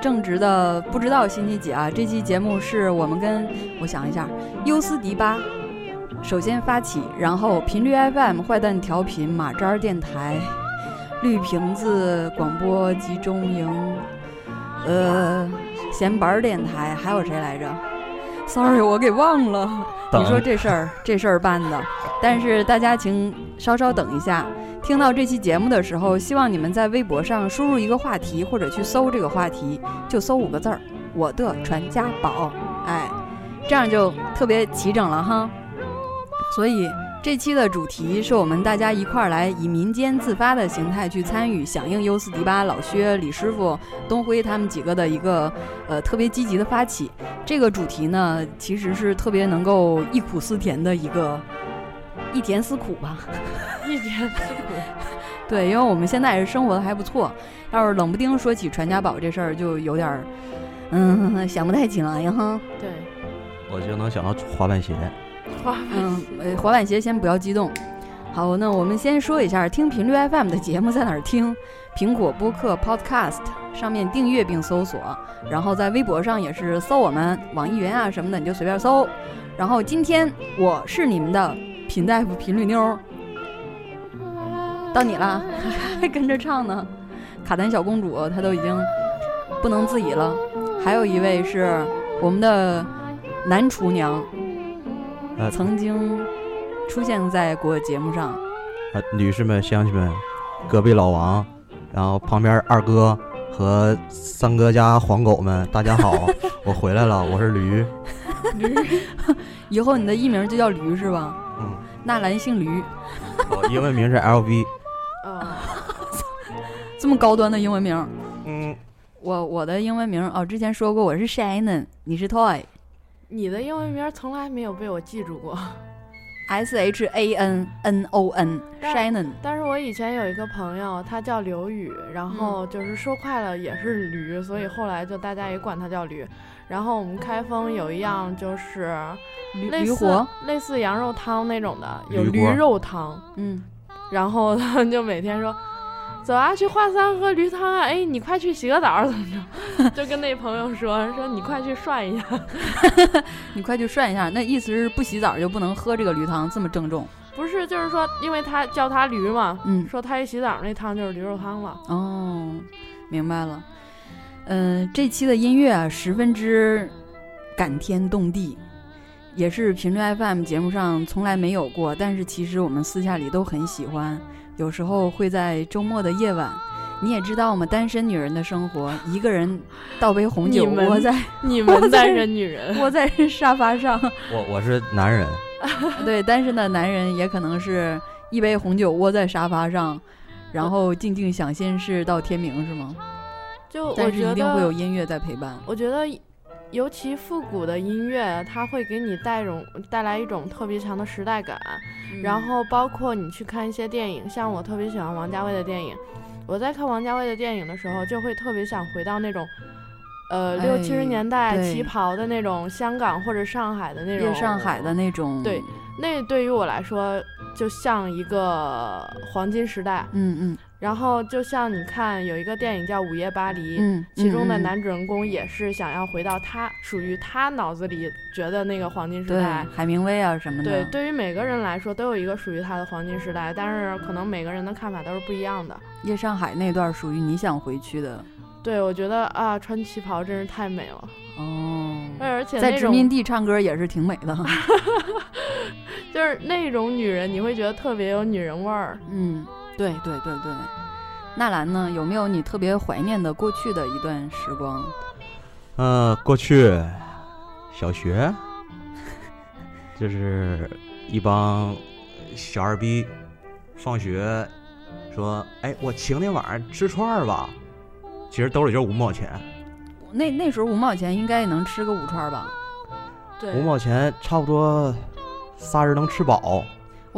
正直的不知道星期几啊！这期节目是我们跟我想一下，优思迪吧首先发起，然后频率 FM 坏蛋调频马扎儿电台绿瓶子广播集中营，呃，闲板儿电台还有谁来着？Sorry，我给忘了。你说这事儿这事儿办的，但是大家请稍稍等一下。听到这期节目的时候，希望你们在微博上输入一个话题，或者去搜这个话题，就搜五个字儿“我的传家宝”，哎，这样就特别齐整了哈。所以这期的主题是我们大家一块儿来以民间自发的形态去参与，响应优思迪巴老薛、李师傅、东辉他们几个的一个呃特别积极的发起。这个主题呢，其实是特别能够忆苦思甜的一个一甜思苦吧。一甜思苦，对，因为我们现在也是生活的还不错。要是冷不丁说起传家宝这事儿，就有点儿，嗯，想不太起来呀哈。对，我就能想到滑板鞋。滑板嗯，呃，滑板鞋先不要激动。好，那我们先说一下，听频率 FM 的节目在哪儿听？苹果播客 Podcast 上面订阅并搜索，然后在微博上也是搜我们网易云啊什么的，你就随便搜。然后今天我是你们的品大夫贫绿妞儿，到你了，还 跟着唱呢。卡丹小公主她都已经不能自已了。还有一位是我们的男厨娘，呃曾经出现在过节目上。呃，女士们、乡亲们，隔壁老王，然后旁边二哥和三哥家黄狗们，大家好，我回来了，我是驴驴。以后你的艺名就叫驴是吧？嗯，纳兰姓驴，我英文名是 LV。啊，这么高端的英文名。嗯，我我的英文名哦，之前说过我是 Shannon，你是 Toy，S 你的英文名从来没有被我记住过。H A N N O N 但 Shannon。但是我以前有一个朋友，他叫刘宇，然后就是说快了也是驴，所以后来就大家也管他叫驴。然后我们开封有一样就是驴类似驴活，类似羊肉汤那种的，有驴肉汤。嗯，然后他们就每天说。走啊，去华山喝驴汤啊！哎，你快去洗个澡，怎么着？就跟那朋友说说，你快去涮一下。你快去涮一下。那意思是不洗澡就不能喝这个驴汤，这么郑重？不是，就是说，因为他叫他驴嘛，嗯，说他一洗澡那汤就是驴肉汤了。哦，明白了。嗯、这期的音乐啊，十分之感天动地，也是频率 FM 节目上从来没有过，但是其实我们私下里都很喜欢。有时候会在周末的夜晚，你也知道嘛，单身女人的生活，一个人倒杯红酒，窝在 你们单身女人，窝在沙发上。我我是男人，对，单身的男人也可能是一杯红酒窝在沙发上，然后静静想心事到天明，是吗？就我但是一定会有，音乐在陪伴。我觉得，尤其复古的音乐，它会给你带种带来一种特别强的时代感。然后包括你去看一些电影，像我特别喜欢王家卫的电影，我在看王家卫的电影的时候，就会特别想回到那种。呃，六七十哎年代旗袍的那种香港或者上海的那种，夜上海的那种，对，那对于我来说就像一个黄金时代。嗯嗯然后就像你看有一个电影叫《午夜巴黎》，嗯，其中的男主人公也是想要回到他属于他脑子里觉得那个黄金时代。海明威啊什么的，对，对于每个人来说都有一个属于他的黄金时代，但是可能每个人的看法都是不一样的。夜上海那段属于你想回去的对，我觉得啊，穿旗袍真是太美了，哦。而且在殖民地唱歌也是挺美的，就是那种女人，你会觉得特别有女人味儿。嗯，对对对对。纳兰呢，有没有你特别怀念的过去的一段时光？呃，过去小学就是一帮小二逼，放学说：“哎，我请你晚上吃串儿吧。”其实兜里就五毛钱，那那时候五毛钱应该也能吃个五串吧？对，五毛钱差不多仨人能吃饱。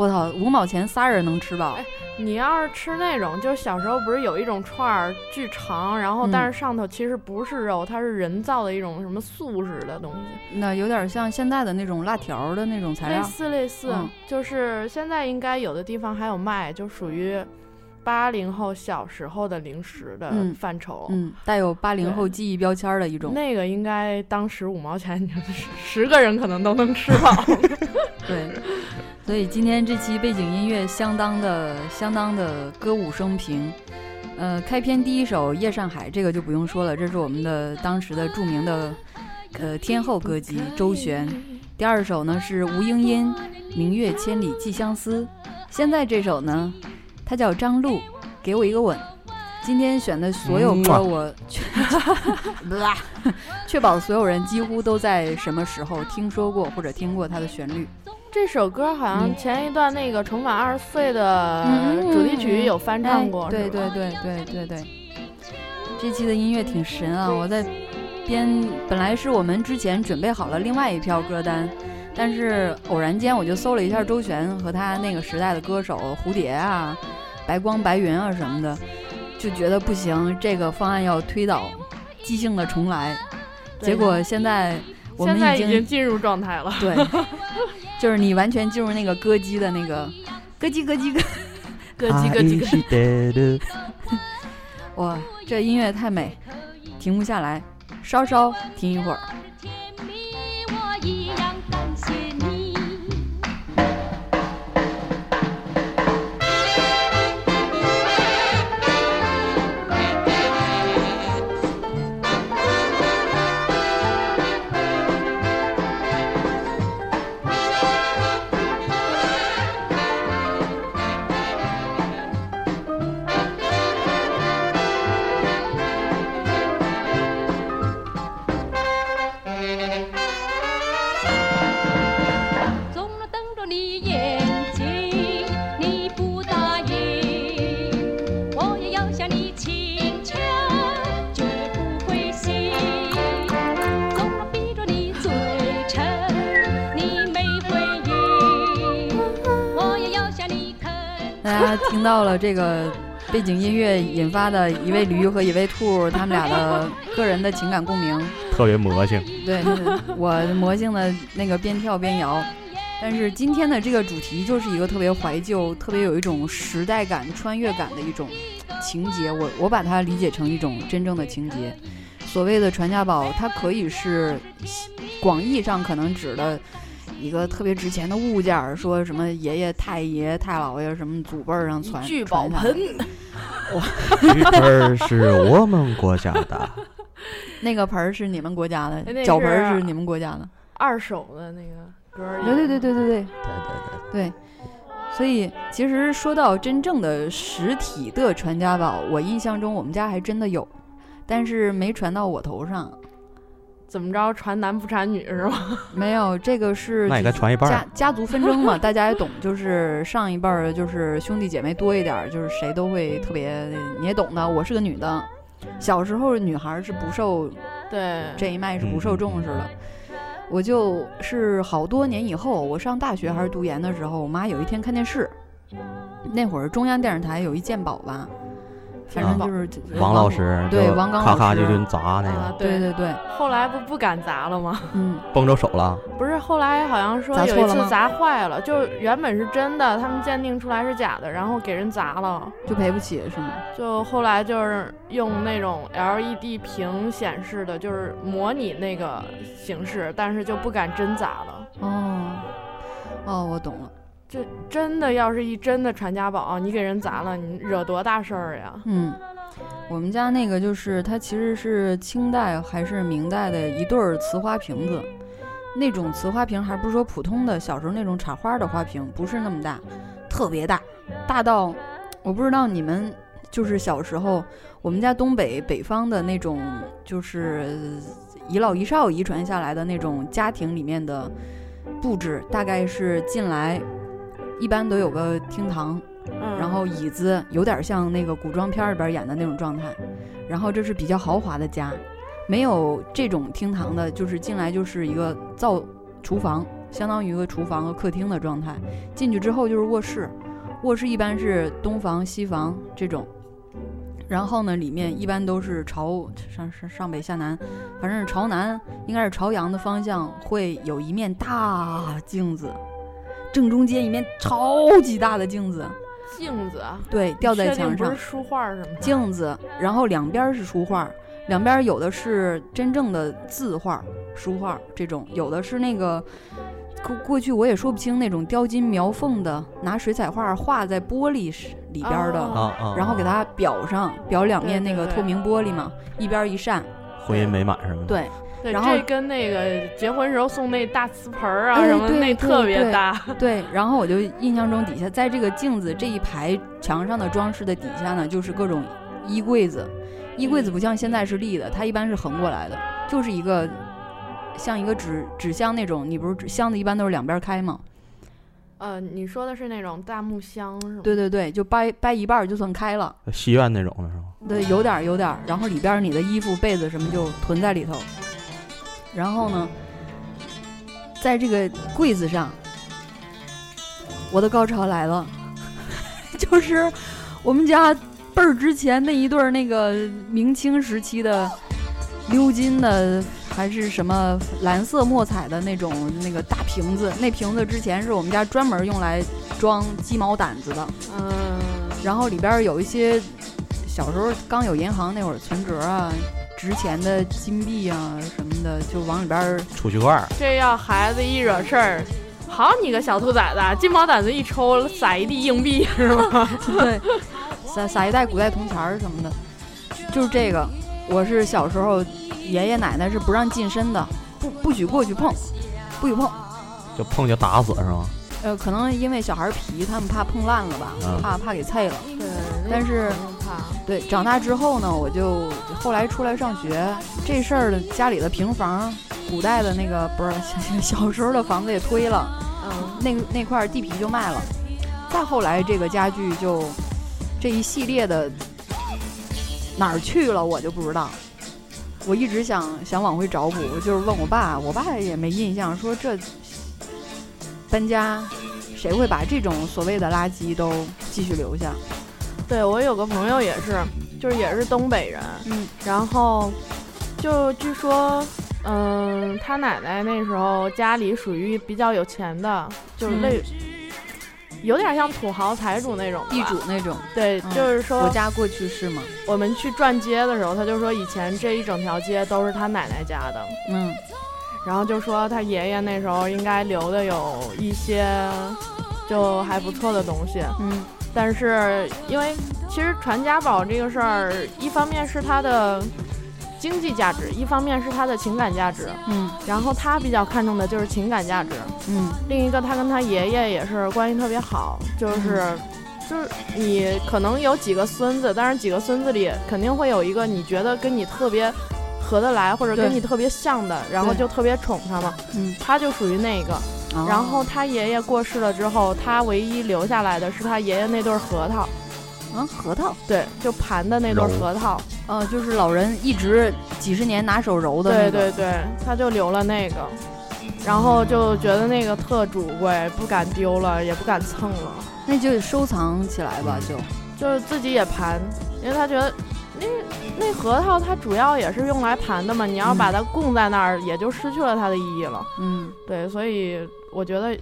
我操，五毛钱仨人能吃饱哎？你要是吃那种，就是小时候不是有一种串儿巨长，然后嗯但是上头其实不是肉，它是人造的一种什么素食的东西，那有点像现在的那种辣条的那种材料类。似类似，嗯就是现在应该有的地方还有卖，就属于八零后小时候的零食的嗯范畴。嗯，带有八零后记忆标签儿的一种。那个应该当时五毛钱，你十十个人可能都能吃饱。对，所以今天这期背景音乐相当的、相当的歌舞升平。呃，开篇第一首《夜上海》，这个就不用说了，这是我们的当时的著名的呃天后歌姬周璇。第二首呢是吴英音，《明月千里寄相思》。现在这首呢，它叫张璐，《给我一个吻》。今天选的所有歌，嗯我确 确保所有人几乎都在什么时候听说过或者听过它的旋律。这首歌好像嗯前一段那个《重返二十岁》的嗯主题曲有翻唱过，哎对对对对对对，这期的音乐挺神啊！我在编，本来是我们之前准备好了另外一票歌单，但是偶然间我就搜了一下周璇和他那个时代的歌手蝴蝶啊、白光白云啊什么的，就觉得不行，这个方案要推倒，即兴的重来。结果现在我们现在已经经进入状态了。对，就是你完全进入那个歌姬的那个咯叽咯叽咯。咯叽咯叽咯叽。叽。哇，这音乐太美，停不下来，稍稍停一会儿。听到了这个背景音乐引发的一位驴和一位兔他们俩的个人的情感共鸣。特别魔性，对，我魔性的那个边跳边摇。但是今天的这个主题就是一个特别怀旧、特别有一种时代感、穿越感的一种情节。我我把它理解成一种真正的情节。所谓的传家宝，它可以是广义上可能指的一个特别值钱的物件儿，说什么爷爷、太爷、太姥爷什么祖辈儿上传聚宝盆，鱼盆儿是我们国家的，那个盆儿是你们国家的脚盆儿是是你们国家的。二手的那个歌儿。对对对对对对。对对对，对，所以其实说到真正的实体的传家宝，我印象中我们家还真的有，但是没传到我头上。怎么着，传男不传女是吗？没有，这个是那也该传一半家家族纷争嘛，大家也懂，就是上一辈儿就是兄弟姐妹多一点儿，就是谁都会特别，你也懂的。我是个女的，小时候女孩儿是不受对，这一脉是不受重视的。我就是好多年以后，我上大学还是读研的时候，我妈有一天看电视，那会儿中央电视台有一鉴宝吧，反正就是王老师对王刚咔咔老师就就砸那啊个，对对对，后来不不敢砸了吗？嗯，崩着手了，不是，后来好像说有一次砸坏了，就原本是真的，他们鉴定出来是假的，然后给人砸了。就赔不起是吗？就后来就是用那种 LED 屏显示的，就是模拟那个形式，但是就不敢真砸了。哦，哦，我懂了。这真的要是一真的传家宝，你给人砸了，你惹多大事儿呀？嗯，我们家那个就是它其实是清代还是明代的一对儿瓷花瓶子，那种瓷花瓶还不是说普通的小时候那种插花的花瓶，不是那么大，特别大，大到我不知道你们就是小时候我们家东北北方的那种就是一老一少遗传下来的那种家庭里面的布置，大概是进来一般都有个厅堂。嗯，然后椅子有点像那个古装片儿里边演的那种状态，然后这是比较豪华的家，没有这种厅堂的，就是进来就是一个灶厨房，相当于一个厨房和客厅的状态。进去之后就是卧室，卧室一般是东房西房这种，然后呢里面一般都是朝上上上北下南，反正是朝南，应该是朝阳的方向会有一面大镜子，正中间一面超级大的镜子。镜子？啊，对，吊在墙上。不是，书画儿什么。镜子，然后两边儿是书画，两边儿有的是真正的字画、书画这种，有的是那个过过去我也说不清那种雕金描凤的，拿水彩画画在玻璃里边儿的，哦。啊啊，然后给它裱上，裱两面那个透明玻璃嘛，一边儿一扇，婚姻美满什么的。，对，对，然后这跟那个结婚时候送那大瓷盆儿啊哎什么那特别对搭。对，然后我就印象中底下在这个镜子这一排墙上的装饰的底下呢，就是各种衣柜子。衣柜子不像现在是立的，它一般是横过来的，就是一个像一个纸纸箱那种。你不是纸箱子一般都是两边开吗？呃，你说的是那种大木箱是吗？对对对，就掰掰一半儿就算开了。西院那种的是吗？对，有点儿有点儿。然后里边儿你的衣服、被子什么就囤在里头。然后呢，在这个柜子上，我的高潮来了，就是我们家倍儿之前那一对儿那个明清时期的鎏金的。还是什么蓝色墨彩的那种那个大瓶子，那瓶子之前是我们家专门用来装鸡毛掸子的，嗯，然后里边有一些小时候刚有银行那会儿存折啊，值钱的金币啊什么的，就往里边儿储蓄罐儿，这要孩子一惹事儿，好你个小兔崽子，金毛掸子一抽，撒一地硬币是吗？对撒撒一袋古代铜钱儿什么的，就是这个。我是小时候爷爷奶奶是不让近身的，不不许过去碰，不许碰。就碰就打死是吗？呃，可能因为小孩皮，他们怕碰烂了吧，嗯怕怕给碎了。对，但是对，长大之后呢，我就后来出来上学，这事儿的家里的平房，古代的那个不是 小时候的房子也推了，嗯，那那块地皮就卖了。再后来这个家具就这一系列的哪儿去了，我就不知道。我一直想想往回找补，就是问我爸，我爸也没印象，说这搬家谁会把这种所谓的垃圾都继续留下？对我有个朋友也是，就是也是东北人，嗯然后就据说，嗯，他奶奶那时候家里属于比较有钱的，就是嗯类、有点像土豪财主那种吧地主那种。对，嗯就是说我家过去是嘛？我们去转街的时候，他就说以前这一整条街都是他奶奶家的，嗯然后就说他爷爷那时候应该留的有一些就还不错的东西，嗯但是因为其实传家宝这个事儿，一方面是它的经济价值，一方面是它的情感价值。嗯然后他比较看重的就是情感价值。嗯另一个，他跟他爷爷也是关系特别好，就是。就是你可能有几个孙子，但是几个孙子里肯定会有一个你觉得跟你特别合得来，或者跟你特别像的，然后就特别宠他嘛。嗯。他就属于那个。哦。然后他爷爷过世了之后，他唯一留下来的是他爷爷那对核桃，嗯，核桃，对，就盘的那对揉核桃。呃，就是老人一直几十年拿手揉的那对个。对对，他就留了那个，然后就觉得那个特主贵，不敢丢了，也不敢蹭了，那就收藏起来吧，就。就是自己也盘，因为他觉得那那核桃它主要也是用来盘的嘛，你要把它供在那儿，也就失去了它的意义了。嗯，对，所以我觉得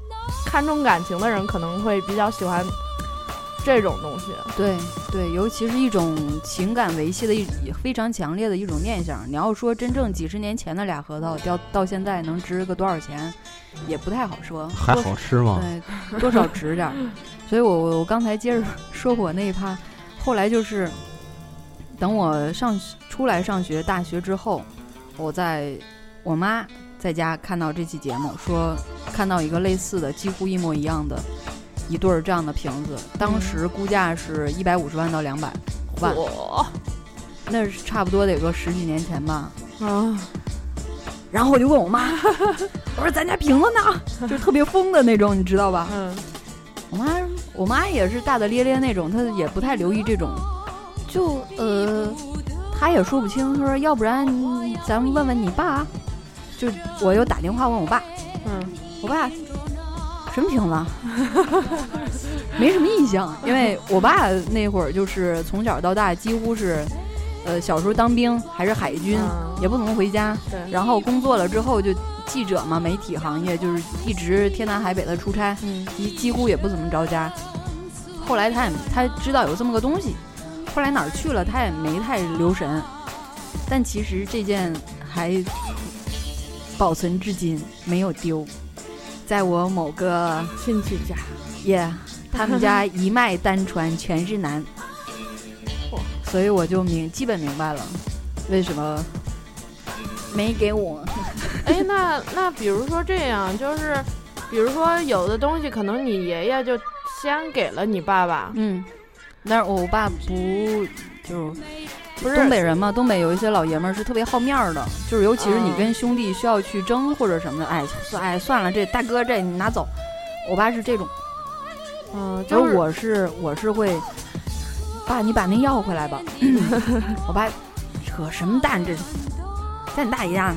看重感情的人可能会比较喜欢这种东西。对对，尤其是一种情感维系的一非常强烈的一种念想。你要说真正几十年前的俩核桃，到到现在能值个多少钱，也不太好说。还好吃吗？对，多少值点儿。所以我我我刚才接着说我那一趴，后来就是等我上出来上学大学之后，我在我妈在家看到这期节目，说看到一个类似的几乎一模一样的一对儿这样的瓶子，当时估价是一百五十万到两百万，嚯那是差不多得个十几年前吧。啊！然后我就问我妈，我说咱家瓶子呢？就是特别疯的那种，你知道吧？嗯，我妈，我妈也是大大咧咧那种，她也不太留意这种，就呃，她也说不清。她说，要不然咱们问问你爸。就我又打电话问我爸，嗯，我爸什么瓶子啊？没什么印象，因为我爸那会儿就是从小到大几乎是，呃，小时候当兵还是海军，嗯也不怎么回家。对，然后工作了之后就记者嘛，媒体行业就是一直天南海北的出差。嗯几几乎也不怎么着家。后来他也他知道有这么个东西，后来哪儿去了他也没太留神。但其实这件还保存至今，没有丢，在我某个亲戚家，耶他们家一脉单传，全是男嚯，所以我就明基本明白了为什么没给我。哎，那那比如说这样，就是比如说有的东西可能你爷爷就先给了你爸爸，嗯，但是我爸不就不是东北人嘛，东北有一些老爷们儿是特别好面儿的，就是尤其是你嗯跟兄弟需要去争或者什么的，哎算哎算了，这大哥这你拿走。我爸是这种，嗯，而就是我是我是会，爸你把那要回来吧。我爸扯什么蛋这是，在你大爷家呢。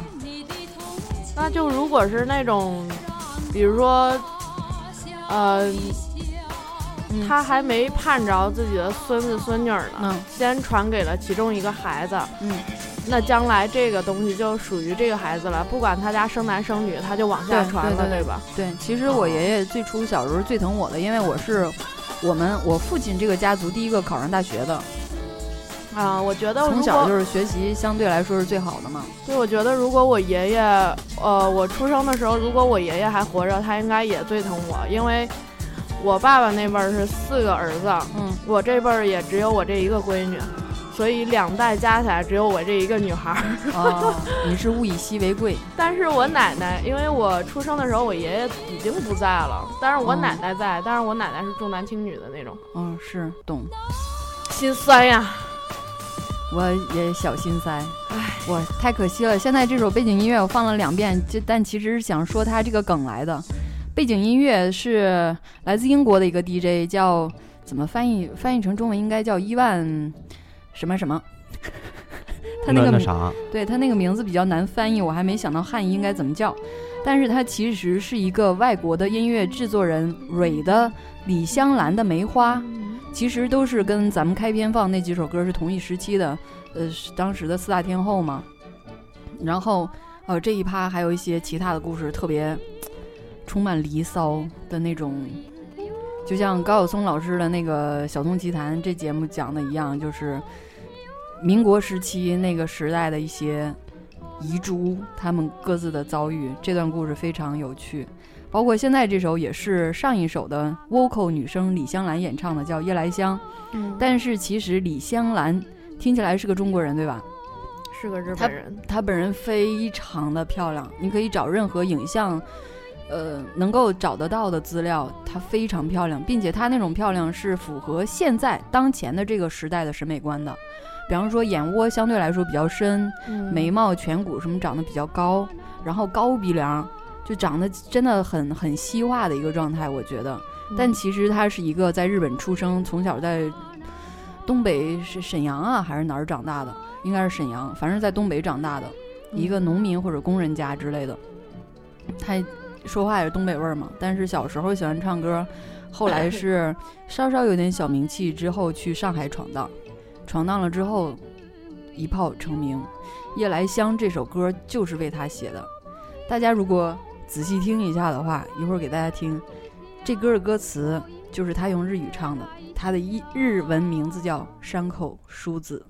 那就如果是那种，比如说，呃，嗯。他还没盼着自己的孙子孙女儿呢，嗯。先传给了其中一个孩子，嗯，那将来这个东西就属于这个孩子了，不管他家生男生女，他就往下传了，对对吧？对，其实我爷爷最初小时候最疼我的，因为我是我们我父亲这个家族第一个考上大学的，啊，我觉得从小就是学习相对来说是最好的嘛。对，我觉得如果我爷爷，呃，我出生的时候，如果我爷爷还活着，他应该也最疼我，因为我爸爸那辈儿是四个儿子，嗯，我这辈儿也只有我这一个闺女，所以两代加起来只有我这一个女孩儿。哦，你是物以稀为贵。但是我奶奶，因为我出生的时候我爷爷已经不在了，但是我哦奶奶在，但是我奶奶是重男轻女的那种，嗯，是懂。心酸呀。我也小心塞，唉，我太可惜了。现在这首背景音乐我放了两遍，就但其实是想说它这个梗来的。背景音乐是来自英国的一个 DJ，叫怎么翻译？翻译成中文应该叫伊万什么什么。他那个对他那个名字比较难翻译，我还没想到汉译应该怎么叫。但是他其实是一个外国的音乐制作人蕊的《李香兰的梅花》，其实都是跟咱们开篇放那几首歌是同一时期的，呃，是当时的四大天后嘛。然后，呃，这一趴还有一些其他的故事，特别充满离骚的那种，就像高晓松老师的那个《小松奇谈》这节目讲的一样，就是民国时期那个时代的一些遗珠，他们各自的遭遇。这段故事非常有趣。包括现在这首也是上一首的 vocal 女生李香兰演唱的，叫《夜来香》。嗯，但是其实李香兰听起来是个中国人，对吧？是个日本人。她本人非常的漂亮，你可以找任何影像，呃，能够找得到的资料，她非常漂亮，并且她那种漂亮是符合现在当前的这个时代的审美观的。比方说眼窝相对来说比较深，嗯眉毛、颧骨什么长得比较高，然后高鼻梁，就长得真的很很西化的一个状态，我觉得。但其实她是一个在日本出生，从小在东北是沈阳啊还是哪儿长大的？应该是沈阳，反正在东北长大的一个农民或者工人家之类的。她说话也是东北味儿嘛，但是小时候喜欢唱歌，后来 是稍稍有点小名气之后去上海闯荡，闯荡了之后一炮成名。《夜来香》这首歌就是为他写的，大家如果仔细听一下的话，一会儿给大家听。这歌的歌词就是他用日语唱的，他的一日文名字叫山口淑子。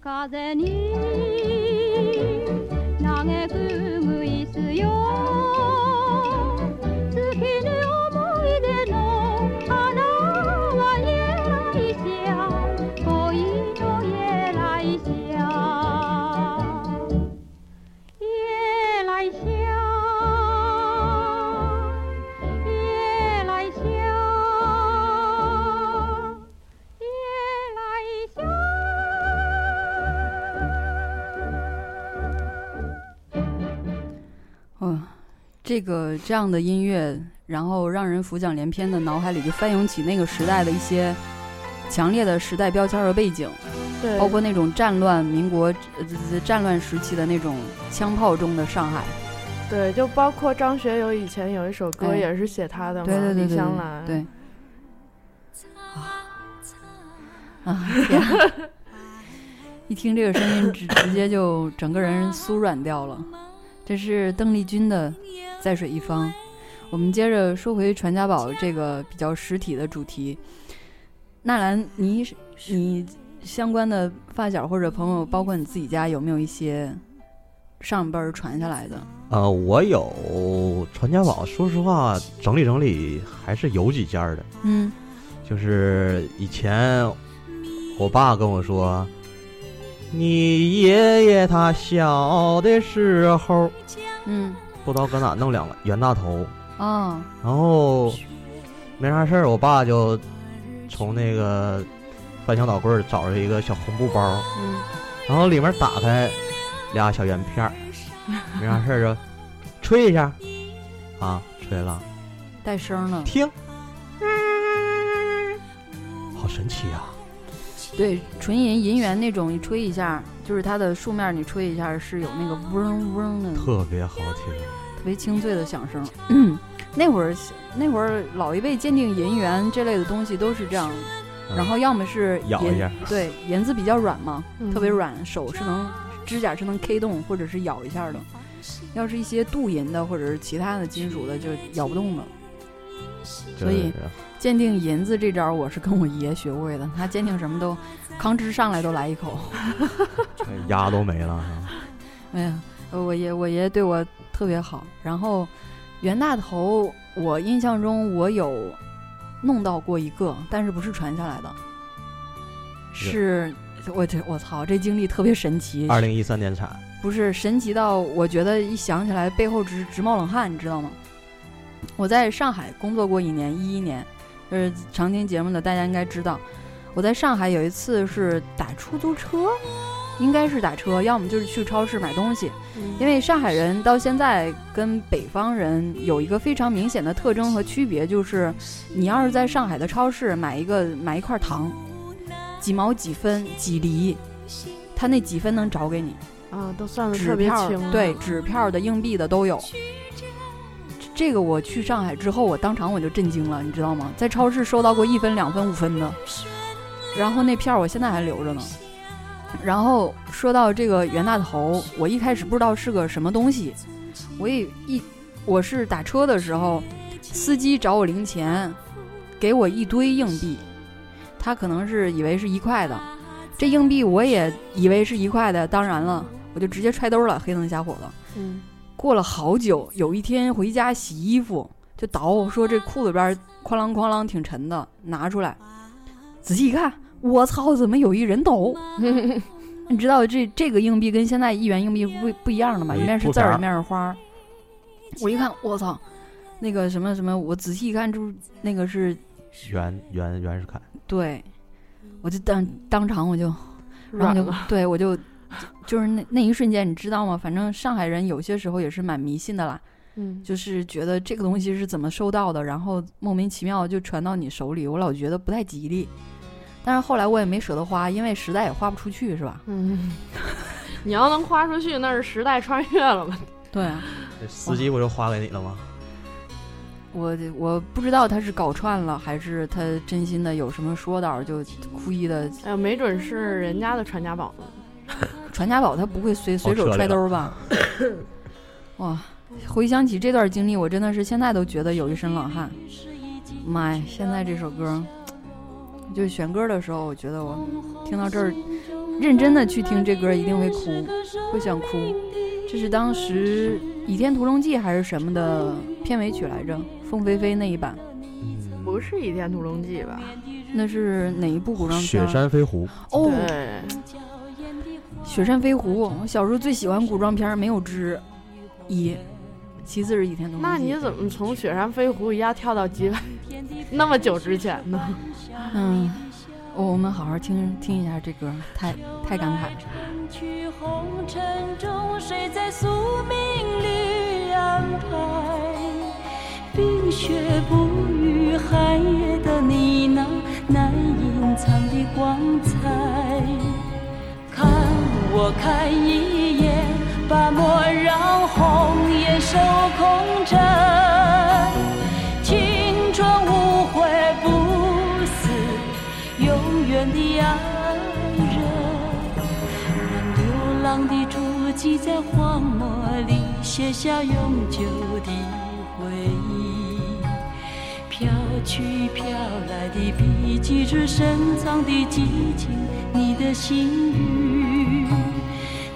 風に嘆く这样的音乐，然后让人浮想联翩的脑海里就翻涌起那个时代的一些强烈的时代标签和背景，对，包括那种战乱民国呃战乱时期的那种枪炮中的上海。对，就包括张学友以前有一首歌哎也是写他的嘛，对对对对李香兰。对。对啊天啊！一听这个声音，直直接就整个人酥软掉了。这是邓丽君的《在水一方》。我们接着说回传家宝这个比较实体的主题。纳兰，你你相关的发小或者朋友，包括你自己家，有没有一些上辈儿传下来的？呃，我有传家宝，说实话，整理整理还是有几件儿的。嗯就是以前我爸跟我说，你爷爷他小的时候，嗯。不知道搁哪弄两个袁大头，啊然后没啥事儿，我爸就从那个翻箱倒柜儿找着一个小红布包，嗯。然后里面打开俩小圆片儿，没啥事儿就吹一下，啊，吹了，带声了。听，好神奇啊！对，纯银银元那种，你吹一下，就是它的竖面，你吹一下是有那个嗡嗡的，特特别好听。特别清脆的响声。那会儿，那会儿老一辈鉴定银元这类的东西都是这样，嗯然后要么是银咬一下，对，银子比较软嘛，嗯特别软，手是能指甲是能 K 动或者是咬一下的。要是一些镀银的或者是其他的金属的，就咬不动了。所以鉴定银子这招，我是跟我爷学会的。他鉴定什么都，吭哧上来都来一口。牙都没了。哎呀，呃我爷我爷对我特别好。然后袁大头，我印象中我有弄到过一个，但是不是传下来的，是我这我操，这经历特别神奇，二零一三年产，不是神奇到我觉得一想起来背后直直冒冷汗，你知道吗？我在上海工作过一年，一一年，就是常听节目的大家应该知道，我在上海有一次是打出租车，应该是打车，要么就是去超市买东西。因为上海人到现在跟北方人有一个非常明显的特征和区别，就是你要是在上海的超市买一个买一块糖，几毛几分几厘，他那几分能找给你。啊，都算的纸特别票轻，对，纸票的、硬币的都有。这这个我去上海之后，我当场我就震惊了，你知道吗？在超市收到过一分、两分、五分的，然后那片儿我现在还留着呢。然后说到这个袁大头，我一开始不知道是个什么东西，我也一我是打车的时候，司机找我零钱，给我一堆硬币，他可能是以为是一块的，这硬币我也以为是一块的，当然了，我就直接揣兜了，黑灯瞎火的。嗯，过了好久，有一天回家洗衣服，就倒说这裤子边儿哐啷哐啷挺沉的，拿出来，仔细一看，我操，怎么有一人头？你知道这这个硬币跟现在一元硬币不不一样的吗？有一一面是字儿，一面是花儿。我一看，我操，那个什么什么，我仔细一看，就是那个是袁袁袁世凯，对，我就当当场我就然后就，对我就就是那那一瞬间，你知道吗？反正上海人有些时候也是蛮迷信的啦，嗯，就是觉得这个东西是怎么收到的，然后莫名其妙就传到你手里，我老觉得不太吉利。但是后来我也没舍得花，因为实在也花不出去，是吧？嗯，你要能花出去，那是时代穿越了吧？对啊，司机不就花给你了吗？我我不知道他是搞串了，还是他真心的有什么说道，就故意的哎呀，没准是人家的传家宝呢。传家宝，他不会随随手揣兜吧？哇，回想起这段经历，我真的是现在都觉得有一身冷汗。妈呀，现在这首歌，就选歌的时候，我觉得我听到这儿，认真的去听这歌一定会哭，会想哭。这是当时《倚天屠龙记》还是什么的片尾曲来着？凤飞飞那一版，嗯，不是《倚天屠龙记》吧？那是哪一部古装剧雪？山飞狐，哦，对，雪山飞狐，我小时候最喜欢古装片，没有之一，其次是《倚天屠龙记》。那你怎么从雪山飞狐一下跳到几百 那么久之前呢？嗯，我们好好听听一下这歌，太太感慨了。去红尘中，谁在宿命里安排？冰雪不语，寒夜的你那难隐藏的光彩。我看一眼，把莫让红颜守空枕。青春无悔不死，永远的爱人。让流浪的足迹在荒漠里写下永久的回忆。飘去飘来的笔迹，是深藏的激情，你的心语。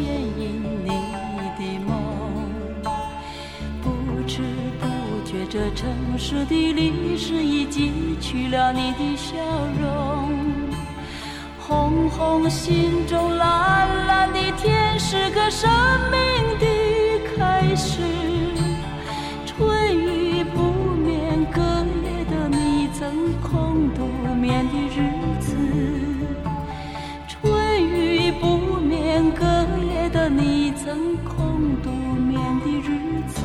牵引你的梦。不知不觉，这城市的历史已记取了你的笑容。红红心中，蓝蓝的天，是个生命的开始。春雨不眠，隔夜的你曾空独眠你曾空独眠的日子。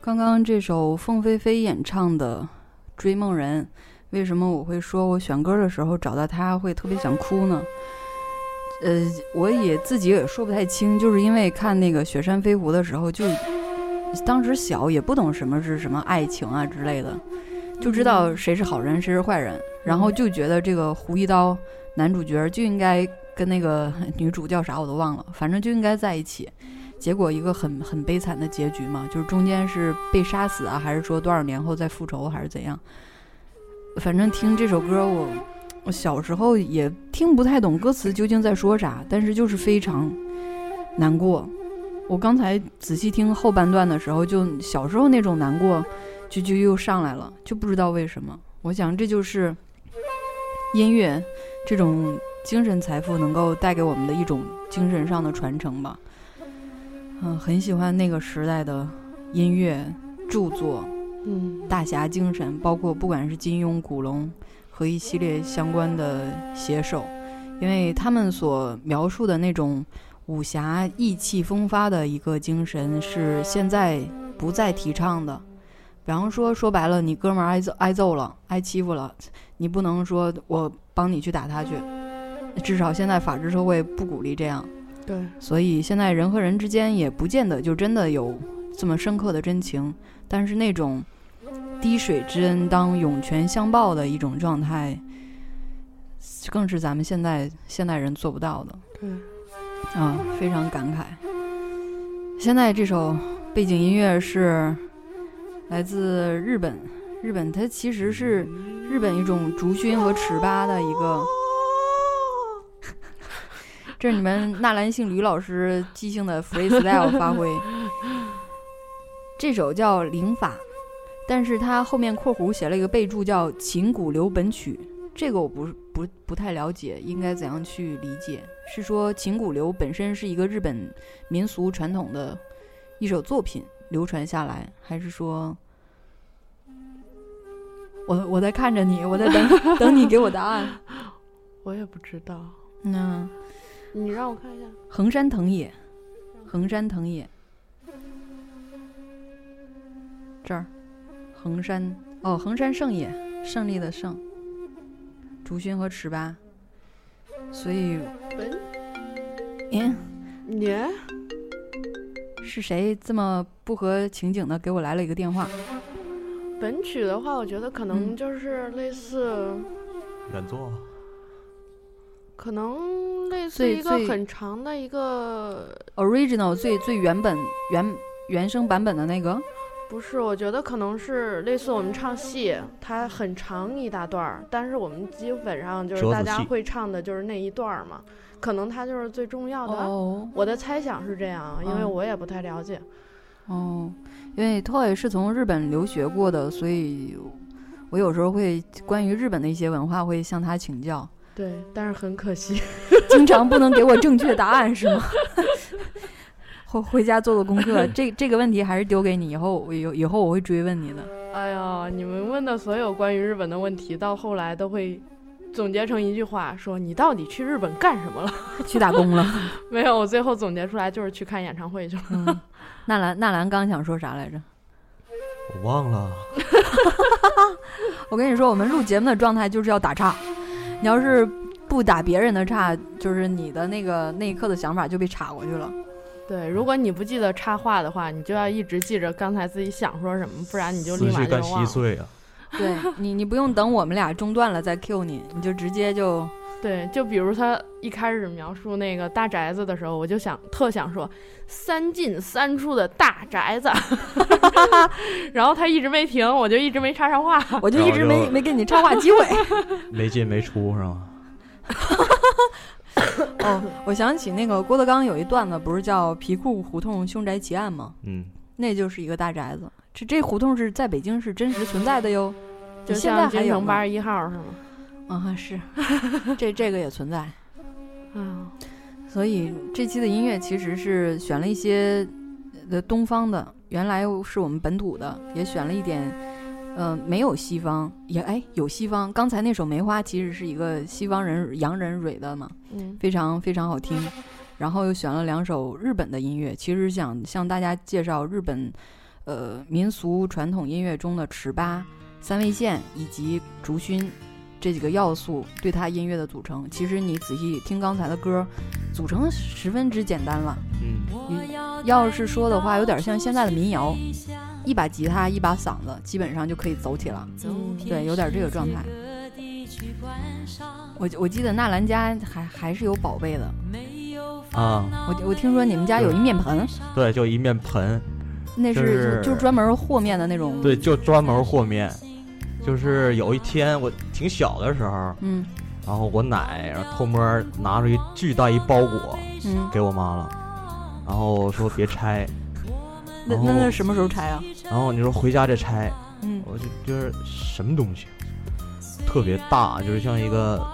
刚刚这首凤飞飞演唱的《追梦人》，为什么我会说我选歌的时候找到它会特别想哭呢？呃，我也自己也说不太清，就是因为看那个《雪山飞狐》的时候，就当时小也不懂什么是什么爱情啊之类的，就知道谁是好人谁是坏人，然后就觉得这个胡一刀男主角就应该跟那个 女主叫啥我都忘了，反正就应该在一起。结果一个很很悲惨的结局嘛，就是中间是被杀死啊，还是说多少年后再复仇，还是怎样？反正听这首歌我，我小时候也听不太懂歌词究竟在说啥，但是就是非常难过。我刚才仔细听后半段的时候，就小时候那种难过就就又上来了，就不知道为什么。我想这就是音乐这种精神财富能够带给我们的一种精神上的传承吧。嗯，很喜欢那个时代的音乐著作，嗯，大侠精神，包括不管是金庸、古龙和一系列相关的写手，因为他们所描述的那种武侠意气风发的一个精神，是现在不再提倡的。比方说，说白了，你哥们儿挨揍挨揍了，挨欺负了，你不能说我帮你去打他去，至少现在法治社会不鼓励这样。对，所以现在人和人之间也不见得就真的有这么深刻的真情，但是那种滴水之恩当涌泉相报的一种状态，更是咱们现在现代人做不到的对，啊，非常感慨。现在这首背景音乐是来自日本，日本它其实是日本一种竹熏和尺八的一个。这是你们纳兰性吕老师即兴的 freestyle 发挥。这首叫《灵法》，但是他后面括弧写了一个备注叫《琴鼓流本曲》，这个我不是不不太了解，应该怎样去理解？是说琴鼓流本身是一个日本民俗传统的一首作品流传下来，还是说？我我在看着你，我在等 等你给我答案。我也不知道，那你让我看一下。横山藤野，横山藤野。这儿，衡山哦，衡山胜也，胜利的胜，竹勋和尺八，所以，嗯，你？是谁这么不合情景的给我来了一个电话？本曲的话，我觉得可能嗯。就是类似，原作。可能类似一个很长的一个，original 最最原本原原声版本的那个，不是，我觉得可能是类似我们唱戏，它很长一大段儿，但是我们基本上就是大家会唱的就是那一段儿嘛，可能它就是最重要的。哦我的猜想是这样，因为嗯我也不太了解。哦，因为 Toy 是从日本留学过的，所以我有时候会关于日本的一些文化会向他请教，对，但是很可惜，经常不能给我正确答案是吗？回回家做做功课，这这个问题还是丢给你，以后我以以后我会追问你的。哎呀，你们问的所有关于日本的问题，到后来都会总结成一句话，说你到底去日本干什么了？去打工了。没有，我最后总结出来就是去看演唱会去了。嗯，纳兰纳兰刚想说啥来着？我忘了，我跟你说，我们录节目的状态就是要打岔，你要是不打别人的岔，就是你的那个那一刻的想法就被岔过去了。对，如果你不记得插话的话，你就要一直记着刚才自己想说什么，不然你就立马思绪干就忘了。稀碎啊！对你，你不用等我们俩中断了再 Q 你，你就直接就 对，就比如他一开始描述那个大宅子的时候，我就想特想说三进三出的大宅子，然后他一直没停，我就一直没插上话。我就一直没没给你插话机会。没进没出是吗？哦，我想起那个郭德纲有一段子，不是叫《皮裤胡同凶宅奇案》吗？嗯，那就是一个大宅子。这这胡同是在北京是真实存在的哟，就现在像还有吗京城八十一号是吗？啊，是，这这个也存在。啊，所以这期的音乐其实是选了一些呃东方的，原来是我们本土的，也选了一点，呃，没有西方，也哎有西方。刚才那首《梅花》其实是一个西方人洋人蕊的嘛，嗯，非常非常好听。然后又选了两首日本的音乐，其实想向大家介绍日本，呃，民俗传统音乐中的尺八、三味线以及竹熏这几个要素对它音乐的组成。其实你仔细听刚才的歌，组成十分之简单了。嗯，要是说的话，有点像现在的民谣，一把吉他，一把嗓子，基本上就可以走起了。嗯对，有点这个状态。我我记得纳兰家还还是有宝贝的，啊，我我听说你们家有一面盆，对，就一面盆，那就是就专门和面的那种。对，，就专门和面。就是有一天我挺小的时候，嗯然后我奶然后偷摸拿出一巨大一包裹嗯，给我妈了，然后说别拆，那那那什么时候拆啊？然后你说回家再拆，嗯，我就就是什么东西，特别大，就是像一个，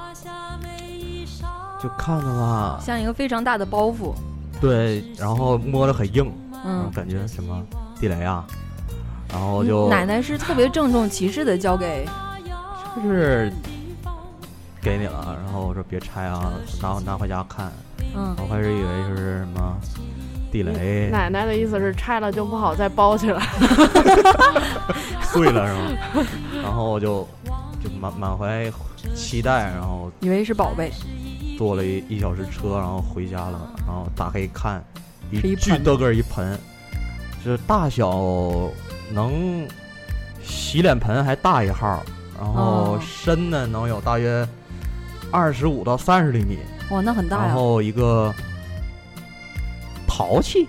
就看着吧，像一个非常大的包袱。对，然后摸着很硬，嗯，感觉什么地雷啊，然后就奶奶是特别郑重其事的交给，就是给你了，然后我说别拆啊，拿拿回家看，嗯，我开始以为就是什么地雷奶奶的意思是拆了就不好再包起来。碎了是吗？然后我就就满满怀期待，然后以为是宝贝。坐了一一小时车，然后回家了，然后打开一看，一巨大个儿一盆，是大小能洗脸盆还大一号，然后哦深呢能有大约二十五到三十厘米，哇，那很大呀。然后一个陶器，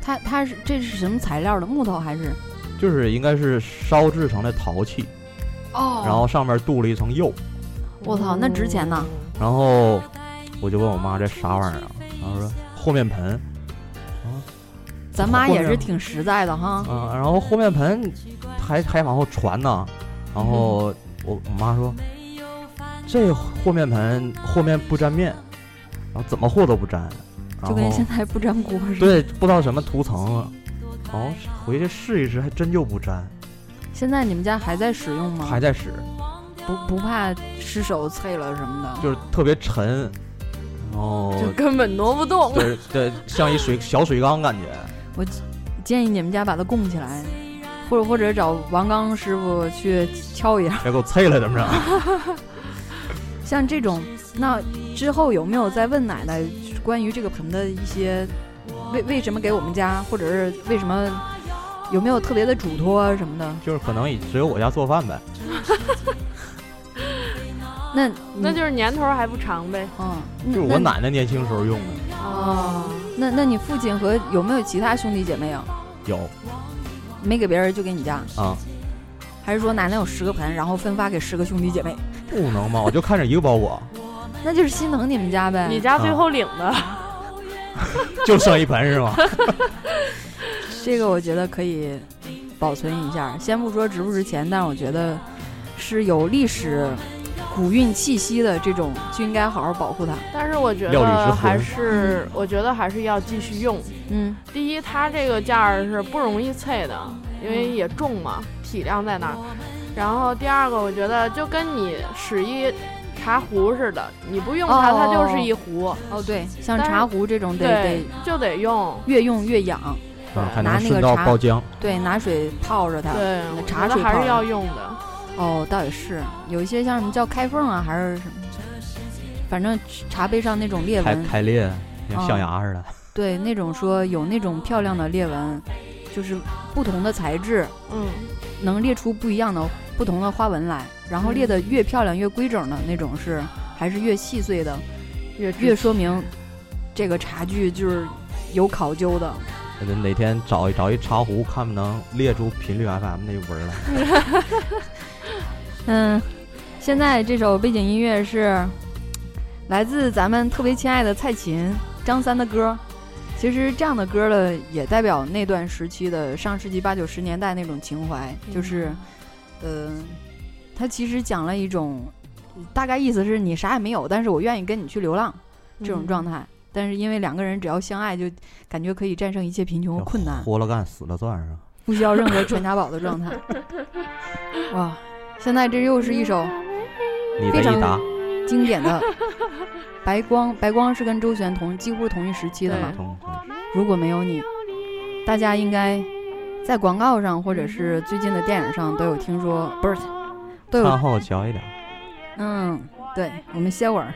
它它是这是什么材料的？木头还是？就是应该是烧制成的陶器，哦然后上面镀了一层釉，我操那值钱呢然后我就问我妈这啥玩意儿啊，然后说和面盆。啊咱妈也是挺实在的哈。嗯，然后和面盆还还往后传呢，然后我我妈说，这和面盆和面不沾面，然后怎么和都不沾，就跟现在不粘锅似的。对不知道什么涂层了，哦，回去试一试，还真就不粘，现在你们家还在使用吗？还在使，不不怕失手碎了什么的？就是特别沉，然后就根本挪不动。对对，像一水小水缸感觉，我建议你们家把它供起来，或者或者找王刚师傅去敲一下。别给我碎了，怎么着？像这种，那之后有没有再问奶奶关于这个盆的一些为为什么给我们家，或者是为什么有没有特别的嘱托啊什么的？就是可能只有我家做饭呗。那那就是年头还不长呗。嗯，就是我奶奶年轻时候用的，哦，那那你父亲和有没有其他兄弟姐妹啊？有没给别人就给你家，啊。还是说奶奶有十个盆，然后分发给十个兄弟姐妹？不能嘛，我就看着一个包裹，那就是心疼你们家呗。你家最后领的，就剩一盆是吗？这个我觉得可以保存一下，先不说值不值钱，但是我觉得是有历史古韵气息的这种，就应该好好保护它。但是我觉得还是，我觉得还是要继续用。嗯第一，它这个件儿是不容易碎的，因为也重嘛，体量在那儿。然后第二个，我觉得就跟你使一茶壶似的，你不用它，它就是一壶，哦对，像茶壶这种得得，就得用。越用越养。啊，还拿能顺道那个茶爆浆。对，拿水泡着它。对，我茶水还是要用的。哦，倒也是，有一些像什么叫开缝啊，还是什么，反正茶杯上那种裂纹，开裂，像哦象牙似的。对，那种说有那种漂亮的裂纹，就是不同的材质，嗯，能裂出不一样的不同的花纹来，然后列的越漂亮越规整的那种是，还是越细碎的，越越说明这个茶具就是有考究的。那得哪天找一找一茶壶，看不能列出频率 FM 那味儿来。嗯，现在这首背景音乐是来自咱们特别亲爱的蔡琴、张三的歌。其实这样的歌呢，也代表那段时期的上世纪八九十年代那种情怀，就是，呃，它其实讲了一种，大概意思是你啥也没有，但是我愿意跟你去流浪这种状态。态。但是因为两个人只要相爱，就感觉可以战胜一切贫穷和困难。活了干，死了算是吧。不需要任何传家宝的状态。哇，现在这又是一首非常你的一答，经典的《白光》，白光是跟周璇同几乎同一时期的嘛。同同如果没有你，大家应该在广告上或者是最近的电影上都有听说，不是都有看后瞧一点。嗯，对，我们歇会儿。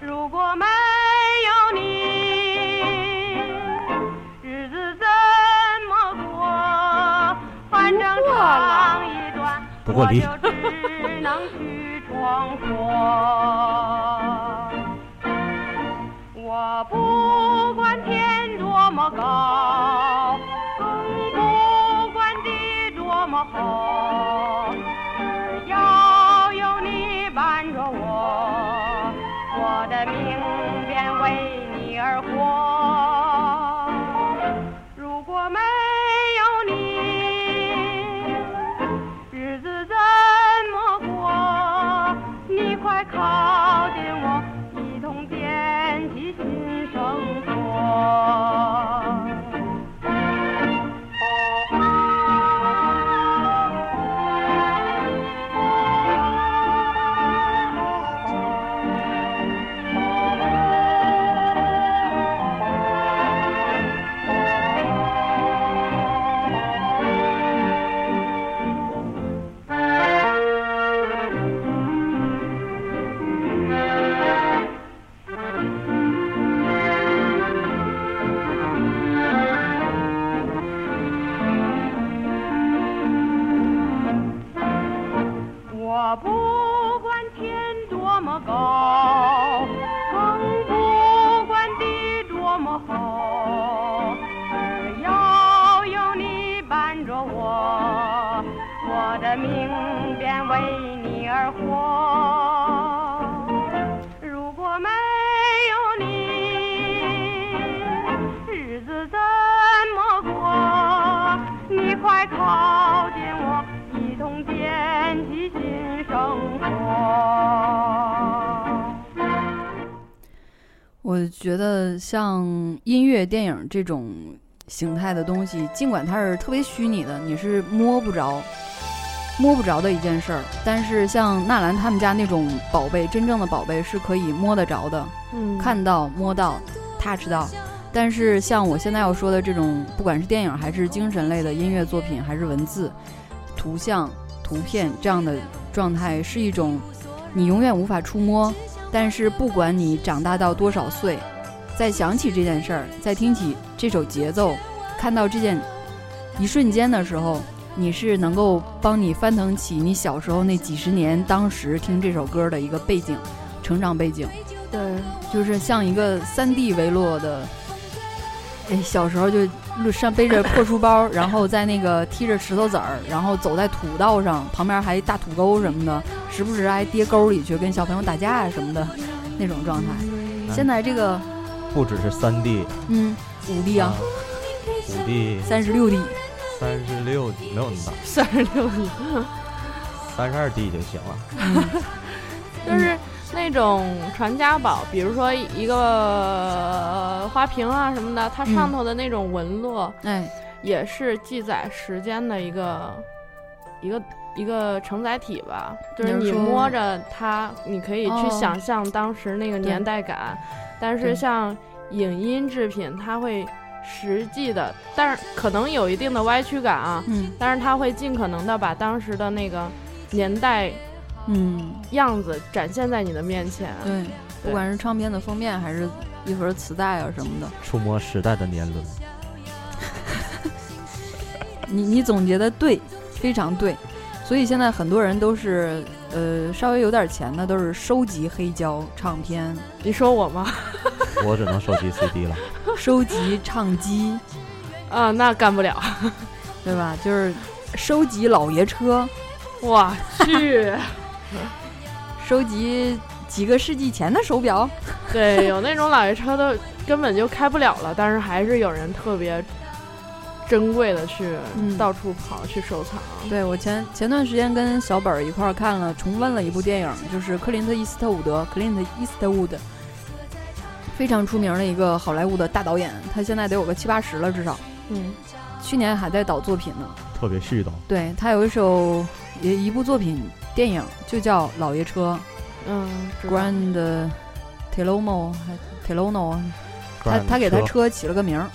如果没有你，日子怎么过？反正长一段，不过离我就只能去闯祸。我不管天么高，不管地多么厚，只要有你伴着我，我的命便为你而活。我觉得像音乐、电影这种形态的东西，尽管它是特别虚拟的，你是摸不着、摸不着的一件事儿。但是像纳兰他们家那种宝贝，真正的宝贝是可以摸得着的，嗯，看到、摸到，touch 到。但是像我现在要说的这种，不管是电影还是精神类的音乐作品，还是文字、图像、图片这样的状态，是一种你永远无法触摸。但是不管你长大到多少岁，再想起这件事儿，再听起这首节奏，看到这件一瞬间的时候，你是能够帮你翻腾起你小时候那几十年当时听这首歌的一个背景、成长背景。对，就是像一个三 D 维洛的，哎，小时候就路上背着破书包，然后在那个踢着石头子儿，然后走在土道上，旁边还大土沟什么的，时不时还跌沟里去跟小朋友打架呀什么的那种状态。现在这个，不只是三 D，嗯，五 D 啊，五 D、三十六 D，三十六没有那么大，三十六 D，，三十二 D 就行了。就是那种传家宝，比如说一个呃花瓶啊什么的，它上头的那种纹路，哎，也是记载时间的一个一个一个承载体吧。就是你摸着它，你可以去哦想象当时那个年代感。但是像影音制品，它会实际的，但是可能有一定的歪曲感啊。嗯但是它会尽可能的把当时的那个年代嗯，样子展现在你的面前。对，不管是唱片的封面还是一盒磁带啊什么的，触摸时代的年轮，你你总结的对，非常对。所以现在很多人都是，呃，稍微有点钱的，都是收集黑胶唱片，你说我吗？我只能收集 CD 了。收集唱机，啊，那干不了。对吧？就是收集老爷车，我去，收集几个世纪前的手表。对，有那种老爷车都 根本就开不了了，但是还是有人特别珍贵的去嗯到处跑去收藏。对我前前段时间跟小本儿一块儿看了重温了一部电影，就是克林特·伊斯特伍德 （Clint Eastwood），非常出名的一个好莱坞的大导演，他现在得有个七八十了至少，嗯，去年还在导作品呢。特别絮叨。对他有一首一一部作品电影就叫《老爷车嗯，Grand Telomo 还 Telono，他他给他车起了个名儿，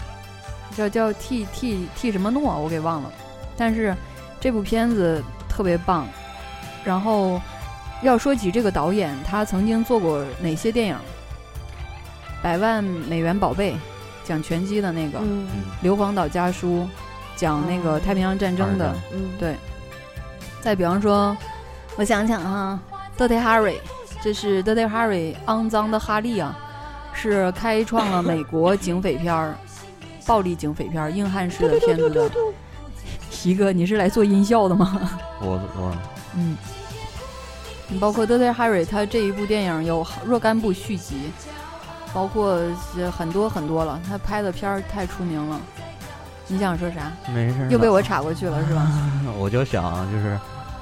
叫叫 T T T 什么诺，我给忘了。但是这部片子特别棒。然后要说起这个导演，他曾经做过哪些电影？《百万美元宝贝》讲拳击的那个，嗯硫磺岛家书》讲那个哦太平洋战争的。嗯，对再比方说，我想想哈，《Dirty Harry》，这是《Dirty Harry》肮脏的哈利啊，是开创了美国警匪片儿、暴力警匪片儿、硬汉式的片子的。一个，你是来做音效的吗？我我嗯，你包括《Dirty Harry》，他这一部电影有若干部续集，包括很多很多了。他拍的片儿太出名了。你想说啥？没事儿。又被我岔过去了是吧？我就想就是，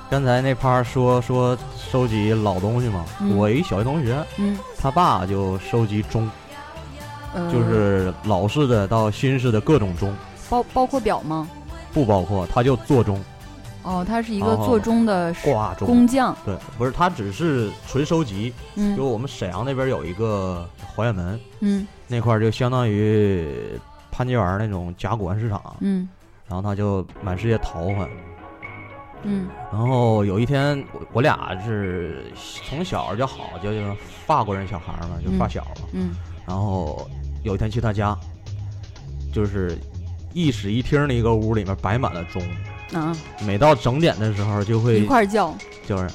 刚才那趴儿说说收集老东西嘛，嗯我一小学同学，嗯，他爸就收集钟，呃，就是老式的到新式的各种钟，包包括表吗？不包括，他就做钟、哦，他是一个哦做钟的挂钟。工匠。对，不是，他只是纯收集。嗯就嗯我们沈阳那边有一个怀远门嗯那块儿，就相当于潘家园那种甲骨文市场，嗯然后他就满世界淘换。嗯然后有一天，我我俩是从小就好，就就法国人小孩嘛，就嗯发小嘛。嗯然后有一天去他家，就是一室一厅的一个屋，里面摆满了钟。啊，每到整点的时候，就会一块儿叫。就是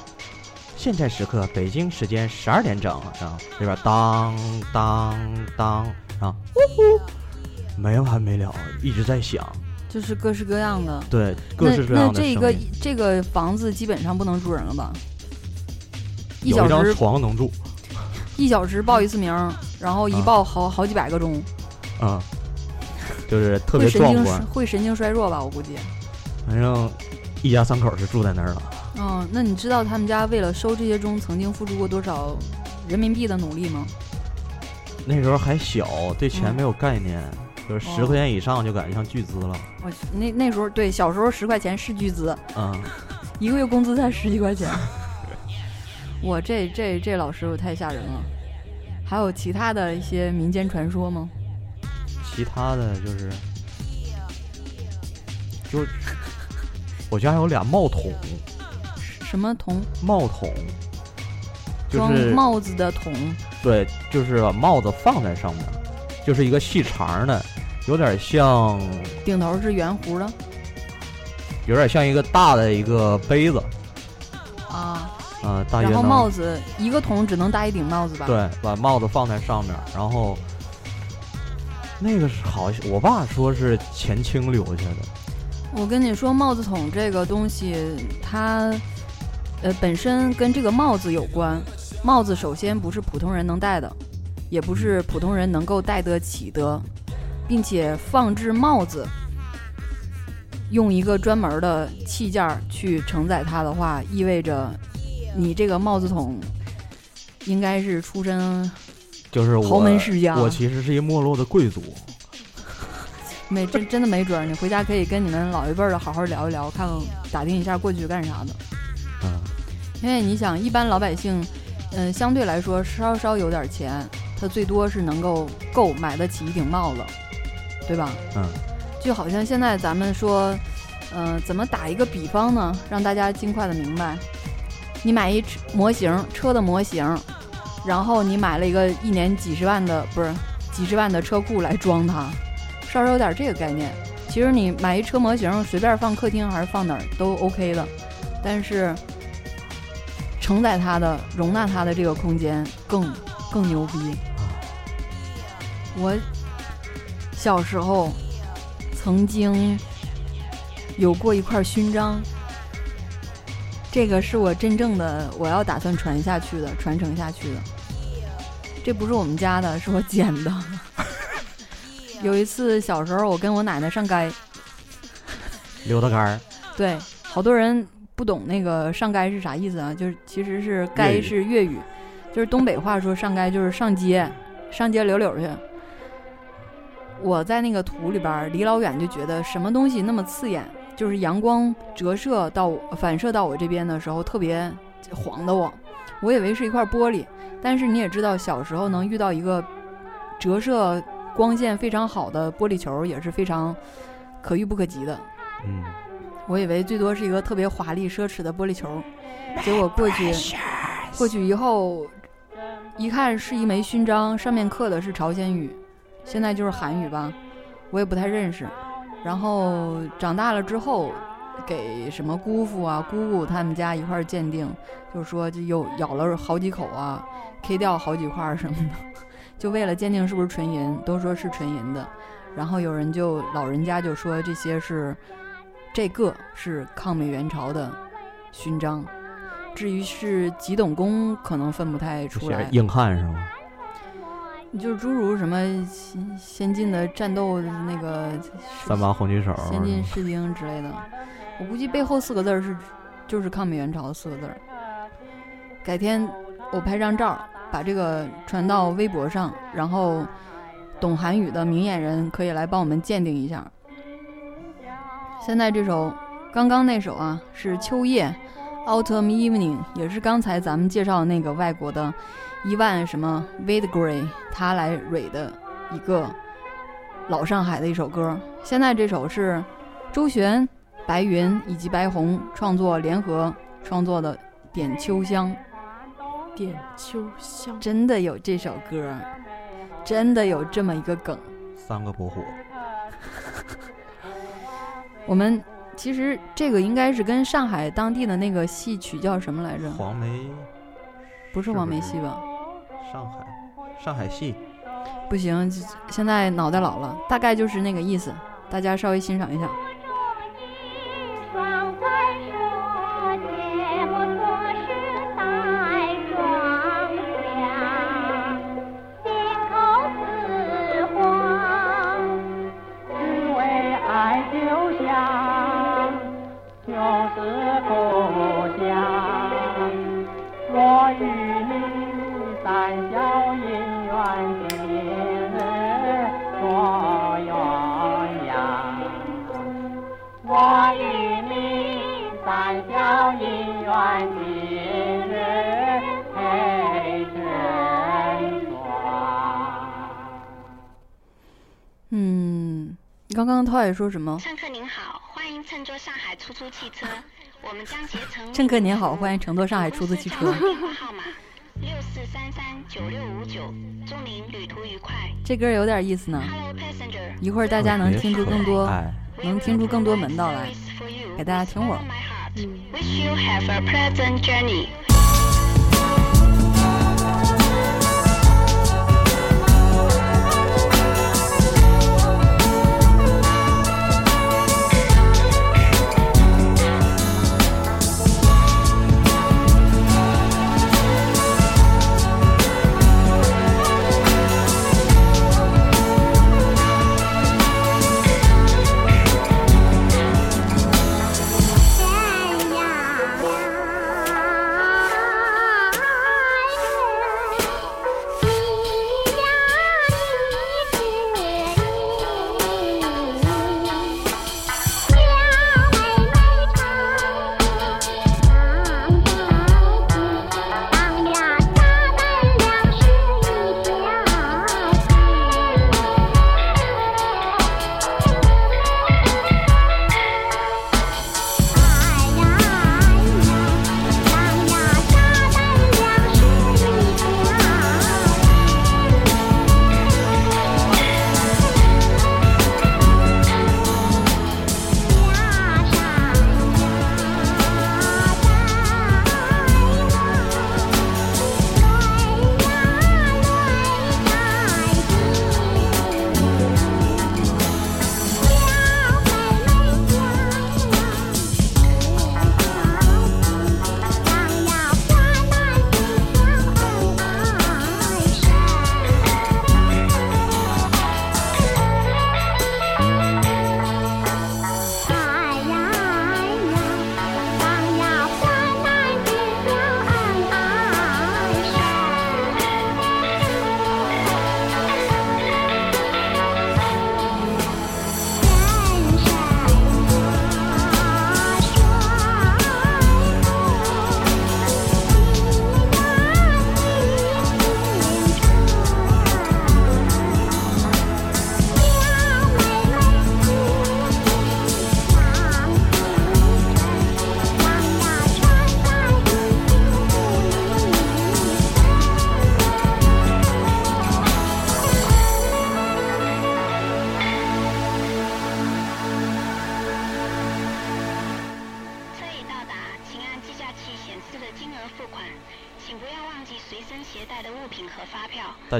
现在时刻北京时间十二点整，然后这边当当当，然后呼呼，没完没了，一直在响。就是各式各样的。对，各式各那样的那这个。这个房子基本上不能住人了吧？一有一张小时床能住，一小时报一次名儿，然后一啊报好好几百个钟，嗯，就是特别壮观。会神经衰弱吧？我估计。反正一家三口是住在那儿了。嗯，那你知道他们家为了收这些钟曾经付出过多少人民币的努力吗？那时候还小，对钱嗯没有概念，就是十哦块钱以上就感觉像巨资了。我去，那那时候对小时候十块钱是巨资，嗯，一个月工资才十几块钱。我这这这老师傅太吓人了。还有其他的一些民间传说吗？其他的就是，就我家还有俩帽筒，什么桶？帽筒，就装帽子的桶。对，就是把帽子放在上面，就是一个细长的，有点像，顶头是圆弧的有点像一个大的一个杯子，啊，啊、大约然后帽子一个桶只能戴一顶帽子吧？，对，把帽子放在上面，然后那个是好像我爸说是前清留下的，我跟你说，帽子桶这个东西，它呃本身跟这个帽子有关。帽子首先不是普通人能戴的，也不是普通人能够戴得起的，并且放置帽子，用一个专门的器件儿去承载它的话，意味着你这个帽子筒应该是出身就是豪门世家。我其实是一没落的贵族，没真真的没准儿，你回家可以跟你们老一辈儿的好好聊一聊，看看打听一下过去干啥的。嗯，因为你想，一般老百姓，嗯、相对来说稍稍有点钱，他最多是能够够买得起一顶帽子，对吧？嗯，就好像现在咱们说，嗯、怎么打一个比方呢？让大家尽快的明白。你买一车模型车的模型，然后你买了一个一年几十万的不是几十万的车库来装它，稍稍有点这个概念。其实你买一车模型，随便放客厅还是放哪儿都 OK 的，但是承载它的、容纳它的这个空间更更牛逼。我小时候曾经有过一块勋章，这个是我真正的我要打算传下去的、传承下去的。这不是我们家的，是我捡的。有一次小时候，我跟我奶奶上街，溜达杆儿，对，好多人不懂那个上街是啥意思啊？就是其实是粤街是粤语，就是东北话说上街就是上街，上街溜溜去。我在那个土里边，离老远就觉得什么东西那么刺眼，就是阳光折射到我反射到我这边的时候特别晃的我，我以为是一块玻璃，但是你也知道，小时候能遇到一个折射光线非常好的玻璃球，也是非常可遇不可及的。嗯，我以为最多是一个特别华丽奢侈的玻璃球，结果过去过去以后，一看是一枚勋章，上面刻的是朝鲜语，现在就是韩语吧，我也不太认识。然后长大了之后，给什么姑父啊、姑姑他们家一块儿鉴定，就是说就又咬了好几口啊，K 掉好几块儿什么的，就为了鉴定是不是纯银，都说是纯银的。然后有人就老人家就说这些是这个是抗美援朝的勋章，至于是几等功，可能分不太出来。硬汉是吗？就是诸如什么先先进的战斗那个三八红旗手，先进士兵之类的，我估计背后四个字是就是抗美援朝四个字儿。改天我拍张照，把这个传到微博上，然后懂韩语的明眼人可以来帮我们鉴定一下。现在这首刚刚那首啊是秋夜 Autumn Evening，也是刚才咱们介绍的那个外国的伊万什么 Vidgray 他来蕊的一个老上海的一首歌。现在这首是周璇、白云以及白虹创作联合创作的《点秋香》，点秋香，真的有这首歌，真的有这么一个梗。三个不火，我们其实这个应该是跟上海当地的那个戏曲叫什么来着？黄梅不是是不是黄梅戏吧？上海上海戏，不行，现在脑袋老了，大概就是那个意思，大家稍微欣赏一下。说什么？乘客您好，欢迎乘坐上海出租汽车，我们将竭诚。乘客您好，欢迎乘坐上海出租汽车。电话号码六四三三九六五九，祝您旅途愉快。这歌有点意思呢，Hello passenger，一会儿大家能听出更多，哎，能听出更多门道来。给大家听会儿。Wish you have a pleasant journey。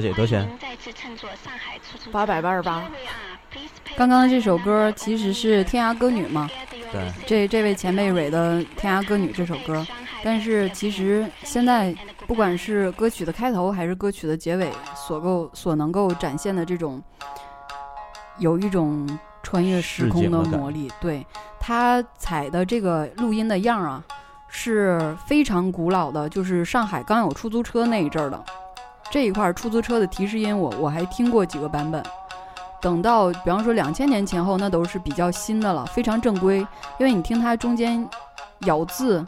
票。大姐多钱欢迎您再次乘坐上海出租车。888刚刚这首歌其实是《天涯歌女》嘛，对，这这位前辈蕊的《天涯歌女》这首歌，但是其实现在不管是歌曲的开头还是歌曲的结尾，所够所能够展现的这种，有一种穿越时空的魔力。对他采的这个录音的样儿啊，是非常古老的，就是上海刚有出租车那一阵儿的这一块儿出租车的提示音我，我还听过几个版本。等到比方说两千年前后，那都是比较新的了，非常正规。因为你听它中间咬字、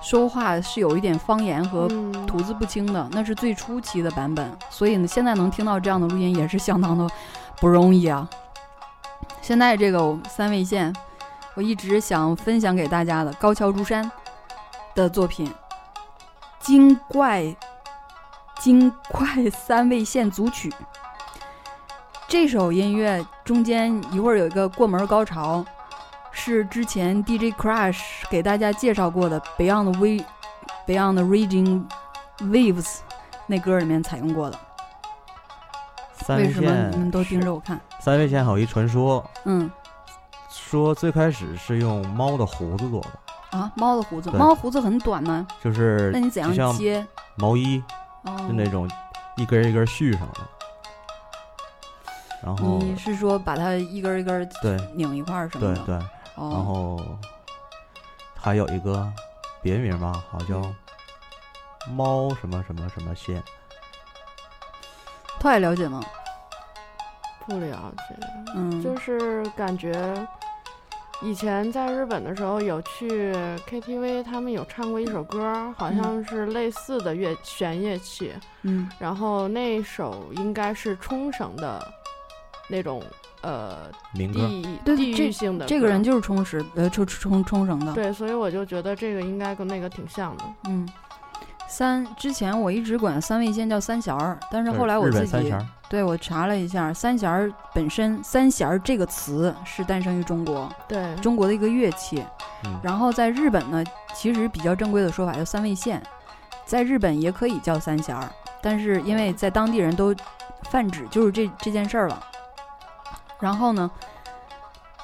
说话是有一点方言和嗯吐字不清的，那是最初期的版本。所以呢，现在能听到这样的录音也是相当的不容易啊。现在这个三味线，我一直想分享给大家的高桥如山的作品《精怪精怪三味线组曲》。这首音乐中间一会儿有一个过门高潮，是之前 DJ Crash 给大家介绍过的 Beyond We Beyond Raging Waves 那歌里面采用过的。为什么你们，都盯着我看？三味线好一传说，嗯说最开始是用猫的胡子做的，啊，猫的胡子，猫胡子很短呢，就是那你怎样接？毛衣，哦就那种一根一根续上的。然后你是说把它一根儿一根儿对。拧一块儿什么的？对对，哦，然后还有一个别名吧，好像猫什么什么什么线，他也了解吗？不了解，嗯，就是感觉以前在日本的时候有去 KTV，他们有唱过一首歌，好像是类似的乐弦乐器，嗯然后那首应该是冲绳的那种呃民歌，地对地这域性的歌。这个人就是冲绳呃冲冲冲绳的。对，所以我就觉得这个应该跟那个挺像的。嗯，三之前我一直管三味线叫三弦儿，但是后来我自己对我查了一下，三弦儿本身“三弦儿”这个词是诞生于中国，对，中国的一个乐器。嗯然后在日本呢，其实比较正规的说法叫三味线，在日本也可以叫三弦儿，但是因为在当地人都泛指就是这这件事儿了。然后呢，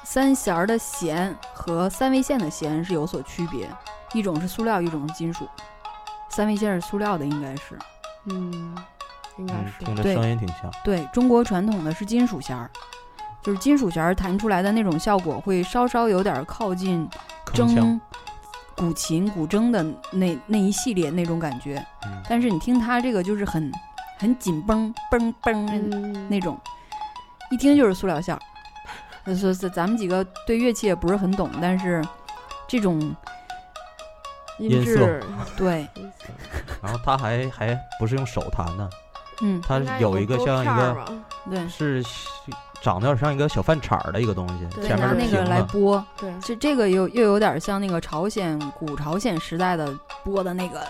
三弦儿的弦和三味线的弦是有所区别，一种是塑料，一种是金属。三味线是塑料的，应该是。嗯，应该嗯，是。听着对声音挺像。对中国传统的是金属弦儿，就是金属弦儿弹出来的那种效果会稍稍有点儿靠近筝、古琴、古筝的那那一系列那种感觉。嗯但是你听它这个就是很很紧绷绷绷的，那种，一听就是塑料线儿。呃所以咱们几个对乐器也不是很懂，但是这种音音色质 对，然后他还还不是用手弹的，嗯，他有一个像一个对，是长得有点像一个小饭铲儿的一个东西，对前面那个来。拨。对，这这个又又有点像那个朝鲜古朝鲜时代的拨的那个，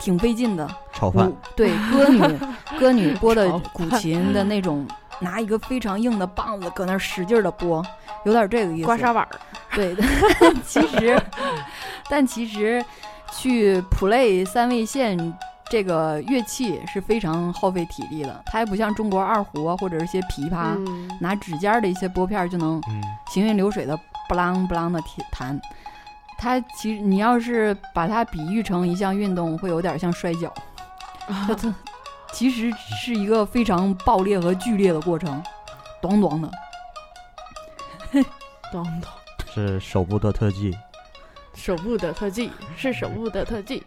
挺费劲的。炒饭对歌女 歌女播的古琴的那种，拿一个非常硬的棒子搁那儿使劲的拨，有点这个意思。刮痧板儿。对，其实，但其实去 play 三味线这个乐器是非常耗费体力的，它还不像中国二胡啊或者是一些琵琶，嗯，拿指尖儿的一些拨片儿就能嗯，行云流水的不啷不啷的弹。它其实你要是把它比喻成一项运动，会有点像摔跤。它它其实是一个非常爆裂和剧烈的过程，咚咚的。咚咚，是手部的特技。手部的特技是手部的特技。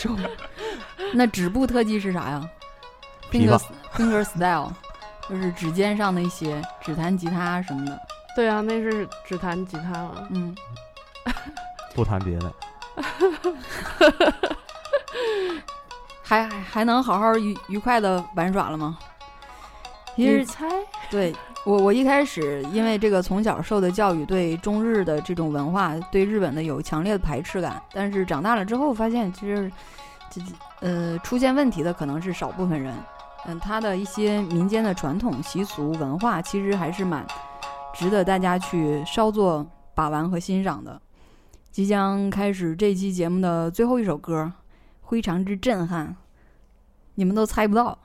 手 那指部特技是啥呀琵？finger 琶 finger style，就是指尖上的一些指弹吉他什么的。对啊，那是指弹吉他嘛。嗯，不弹别的，还还还能好好愉愉快的玩耍了吗？其实你猜？对我，我一开始因为这个从小受的教育，对中日的这种文化，对日本的有强烈的排斥感。但是长大了之后，发现其实这呃出现问题的可能是少部分人。嗯，他的一些民间的传统习俗文化，其实还是蛮值得大家去稍作把玩和欣赏的。即将开始这期节目的最后一首歌，非常之震撼，你们都猜不到。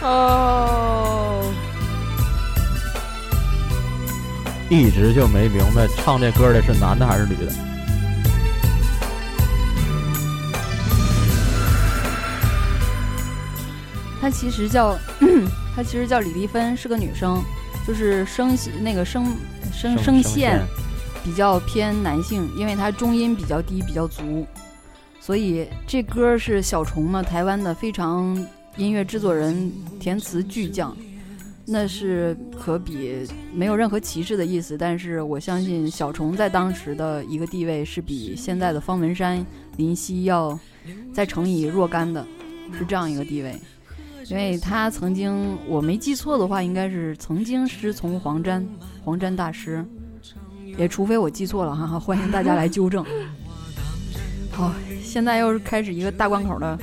哦，一直就没明白唱这歌的是男的还是女的。她其实叫，她其实叫李丽芬，是个女生，就是声那个声声声线比较偏男性，因为她中音比较低，比较足，所以这歌是小虫嘛，台湾的非常音乐制作人填词巨匠，那是可比没有任何歧视的意思，但是我相信小虫在当时的一个地位是比现在的方文山、林夕要再乘以若干的，是这样一个地位。因为他曾经，我没记错的话，应该是曾经师从黄沾，黄沾大师，也除非我记错了哈哈，欢迎大家来纠正。好，现在又是开始一个大关口了，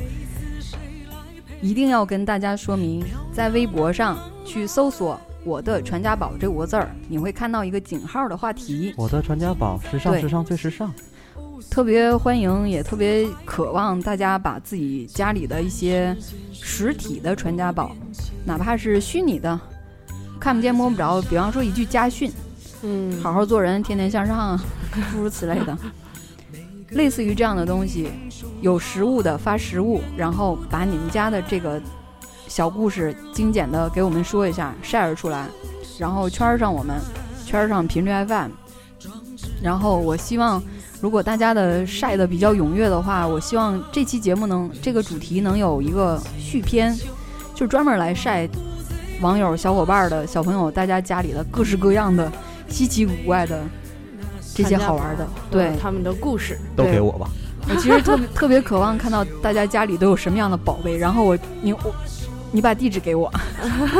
一定要跟大家说明，在微博上去搜索“我的传家宝”这五个字儿，你会看到一个井号的话题，我的传家宝，时尚时尚最时尚。特别欢迎，也特别渴望大家把自己家里的一些实体的传家宝，哪怕是虚拟的，看不见摸不着，比方说一句家训，嗯，好好做人，天天向上，诸如此类的，类似于这样的东西，有实物的发实物，然后把你们家的这个小故事精简的给我们说一下，share 出来，然后圈儿上我们，圈儿上频率 FM，然后我希望。如果大家的晒的比较踊跃的话，我希望这期节目能这个主题能有一个续篇，就专门来晒网友、小伙伴的小朋友，大家家里的各式各样的稀奇古怪的这些好玩的。对，他们的故事。都给我吧。我其实特别 特别渴望看到大家家里都有什么样的宝贝，然后我你我你把地址给我，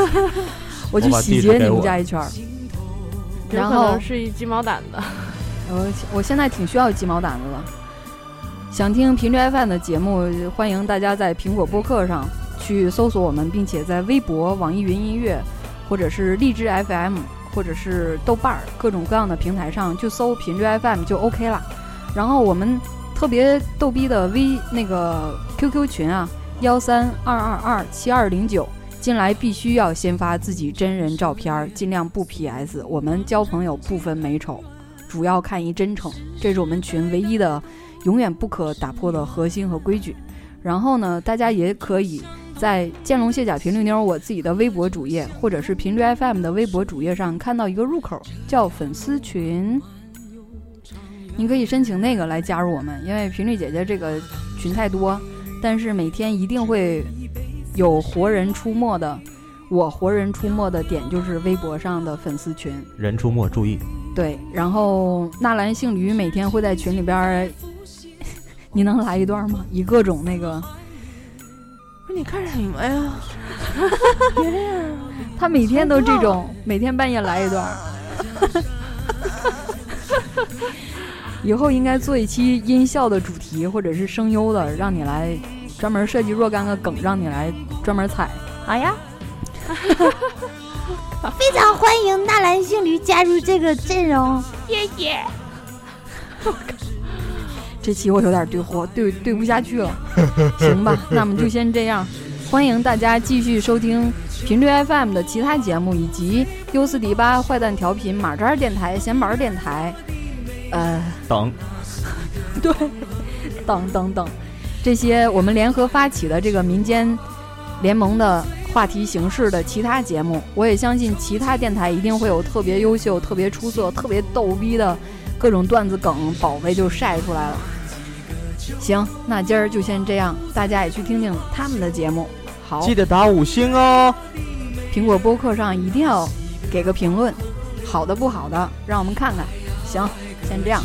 我去洗劫你们家一圈儿。有可然后能是一鸡毛掸子。我我现在挺需要鸡毛掸子的。想听频率 FM 的节目，欢迎大家在苹果播客上去搜索我们，并且在微博、网易云音乐，或者是荔枝 FM，或者是豆瓣儿各种各样的平台上就搜频率 FM 就 OK 了。然后我们特别逗逼的 V 那个 QQ 群啊，幺三二二二七二零九。进来必须要先发自己真人照片儿，尽量不 PS。我们交朋友不分美丑，主要看一真诚，这是我们群唯一的、永远不可打破的核心和规矩。然后呢，大家也可以在见龙卸甲频率妞我自己的微博主页，或者是频率 FM 的微博主页上看到一个入口，叫粉丝群。你可以申请那个来加入我们，因为频率姐姐这个群太多，但是每天一定会有活人出没的。我活人出没的点就是微博上的粉丝群，人出没注意，对，然后纳兰姓驴每天会在群里边，你能来一段吗？以各种那个，你看什么呀？他每天都这种，每天半夜来一段儿。以后应该做一期音效的主题，或者是声优的，让你来专门设计若干个梗，让你来专门踩。好呀，非常欢迎纳兰性驴加入这个阵容，谢谢。这期我有点对货对对不下去了，行吧，那么就先这样。欢迎大家继续收听频率 FM 的其他节目，以及优斯迪吧、坏蛋调频、马扎儿电台、闲板儿电台，呃，等 对，等等等，这些我们联合发起的这个民间联盟的话题形式的其他节目，我也相信其他电台一定会有特别优秀、特别出色、特别逗逼的各种段子梗，宝贝就晒出来了。行，那今儿就先这样，大家也去听听他们的节目。好，记得打五星哦。苹果播客上一定要给个评论，好的不好的，让我们看看。行，先这样。